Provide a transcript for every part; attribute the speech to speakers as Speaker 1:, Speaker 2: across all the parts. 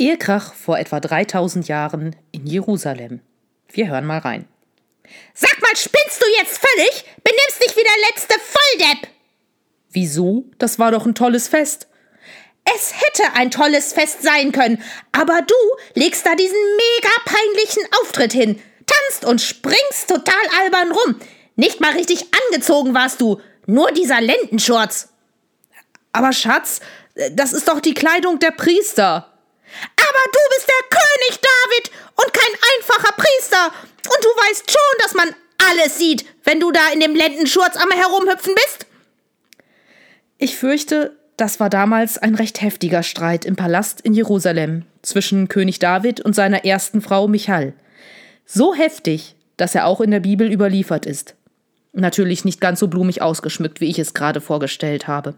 Speaker 1: Ehekrach vor etwa 3000 Jahren in Jerusalem. Wir hören mal rein.
Speaker 2: Sag mal, spinnst du jetzt völlig? Benimmst dich wie der letzte Volldepp!
Speaker 1: Wieso? Das war doch ein tolles Fest.
Speaker 2: Es hätte ein tolles Fest sein können, aber du legst da diesen mega peinlichen Auftritt hin, tanzt und springst total albern rum. Nicht mal richtig angezogen warst du, nur dieser Lendenschurz.
Speaker 1: Aber Schatz, das ist doch die Kleidung der Priester.
Speaker 2: Aber du bist der König David und kein einfacher Priester. Und du weißt schon, dass man alles sieht, wenn du da in dem Lendenschurz am Herumhüpfen bist.
Speaker 1: Ich fürchte, das war damals ein recht heftiger Streit im Palast in Jerusalem zwischen König David und seiner ersten Frau Michal. So heftig, dass er auch in der Bibel überliefert ist. Natürlich nicht ganz so blumig ausgeschmückt, wie ich es gerade vorgestellt habe.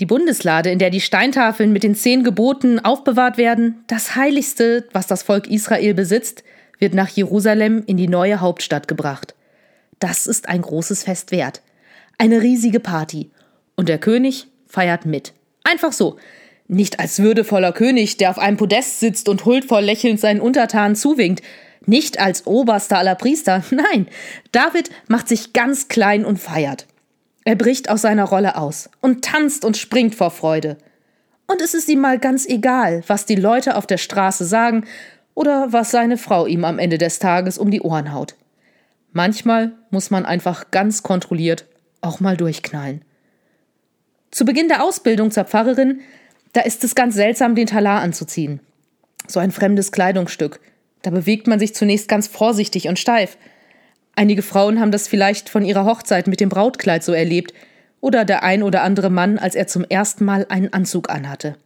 Speaker 1: Die Bundeslade, in der die Steintafeln mit den zehn Geboten aufbewahrt werden, das Heiligste, was das Volk Israel besitzt, wird nach Jerusalem in die neue Hauptstadt gebracht. Das ist ein großes Fest wert. Eine riesige Party. Und der König feiert mit. Einfach so. Nicht als würdevoller König, der auf einem Podest sitzt und huldvoll lächelnd seinen Untertanen zuwinkt. Nicht als oberster aller Priester. Nein, David macht sich ganz klein und feiert. Er bricht aus seiner Rolle aus und tanzt und springt vor Freude. Und es ist ihm mal ganz egal, was die Leute auf der Straße sagen oder was seine Frau ihm am Ende des Tages um die Ohren haut. Manchmal muss man einfach ganz kontrolliert auch mal durchknallen. Zu Beginn der Ausbildung zur Pfarrerin, da ist es ganz seltsam, den Talar anzuziehen. So ein fremdes Kleidungsstück. Da bewegt man sich zunächst ganz vorsichtig und steif – Einige Frauen haben das vielleicht von ihrer Hochzeit mit dem Brautkleid so erlebt oder der ein oder andere Mann, als er zum ersten Mal einen Anzug anhatte.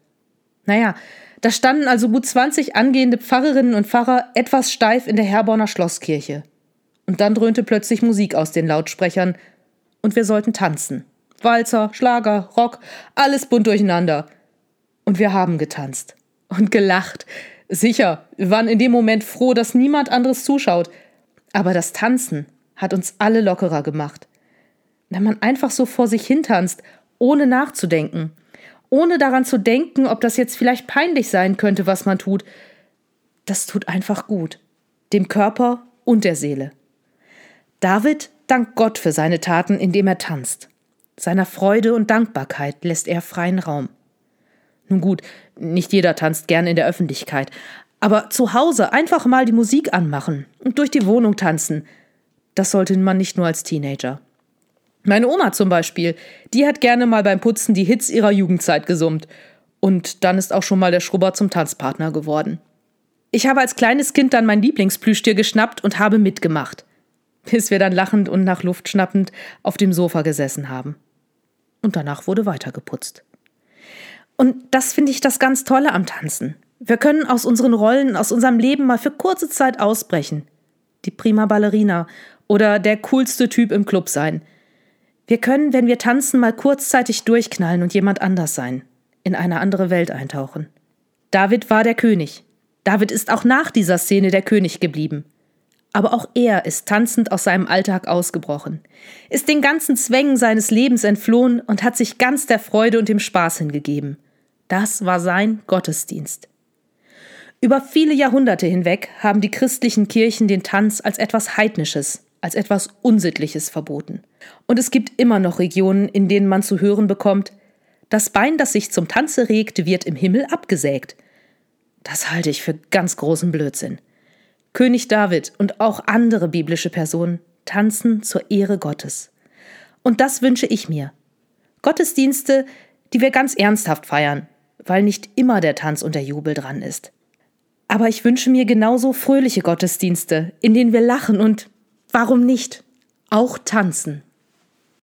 Speaker 1: Naja, da standen also gut 20 angehende Pfarrerinnen und Pfarrer etwas steif in der Herborner Schlosskirche. Und dann dröhnte plötzlich Musik aus den Lautsprechern und wir sollten tanzen. Walzer, Schlager, Rock, alles bunt durcheinander. Und wir haben getanzt und gelacht. Sicher, wir waren in dem Moment froh, dass niemand anderes zuschaut, aber das Tanzen hat uns alle lockerer gemacht. Wenn man einfach so vor sich hintanzt, ohne nachzudenken, ohne daran zu denken, ob das jetzt vielleicht peinlich sein könnte, was man tut, das tut einfach gut. Dem Körper und der Seele. David dankt Gott für seine Taten, indem er tanzt. Seiner Freude und Dankbarkeit lässt er freien Raum. Nun gut, nicht jeder tanzt gern in der Öffentlichkeit, aber zu Hause einfach mal die Musik anmachen und durch die Wohnung tanzen, das sollte man nicht nur als Teenager. Meine Oma zum Beispiel, die hat gerne mal beim Putzen die Hits ihrer Jugendzeit gesummt. Und dann ist auch schon mal der Schrubber zum Tanzpartner geworden. Ich habe als kleines Kind dann mein Lieblingsplüschtier geschnappt und habe mitgemacht. Bis wir dann lachend und nach Luft schnappend auf dem Sofa gesessen haben. Und danach wurde weitergeputzt. Und das finde ich das ganz Tolle am Tanzen. Wir können aus unseren Rollen, aus unserem Leben mal für kurze Zeit ausbrechen. Die prima Ballerina oder der coolste Typ im Club sein. Wir können, wenn wir tanzen, mal kurzzeitig durchknallen und jemand anders sein, in eine andere Welt eintauchen. David war der König. David ist auch nach dieser Szene der König geblieben. Aber auch er ist tanzend aus seinem Alltag ausgebrochen, ist den ganzen Zwängen seines Lebens entflohen und hat sich ganz der Freude und dem Spaß hingegeben. Das war sein Gottesdienst. Über viele Jahrhunderte hinweg haben die christlichen Kirchen den Tanz als etwas Heidnisches, als etwas Unsittliches verboten. Und es gibt immer noch Regionen, in denen man zu hören bekommt, das Bein, das sich zum Tanze regt, wird im Himmel abgesägt. Das halte ich für ganz großen Blödsinn. König David und auch andere biblische Personen tanzen zur Ehre Gottes. Und das wünsche ich mir. Gottesdienste, die wir ganz ernsthaft feiern, weil nicht immer der Tanz und der Jubel dran ist. Aber ich wünsche mir genauso fröhliche Gottesdienste, in denen wir lachen und, warum nicht, auch tanzen.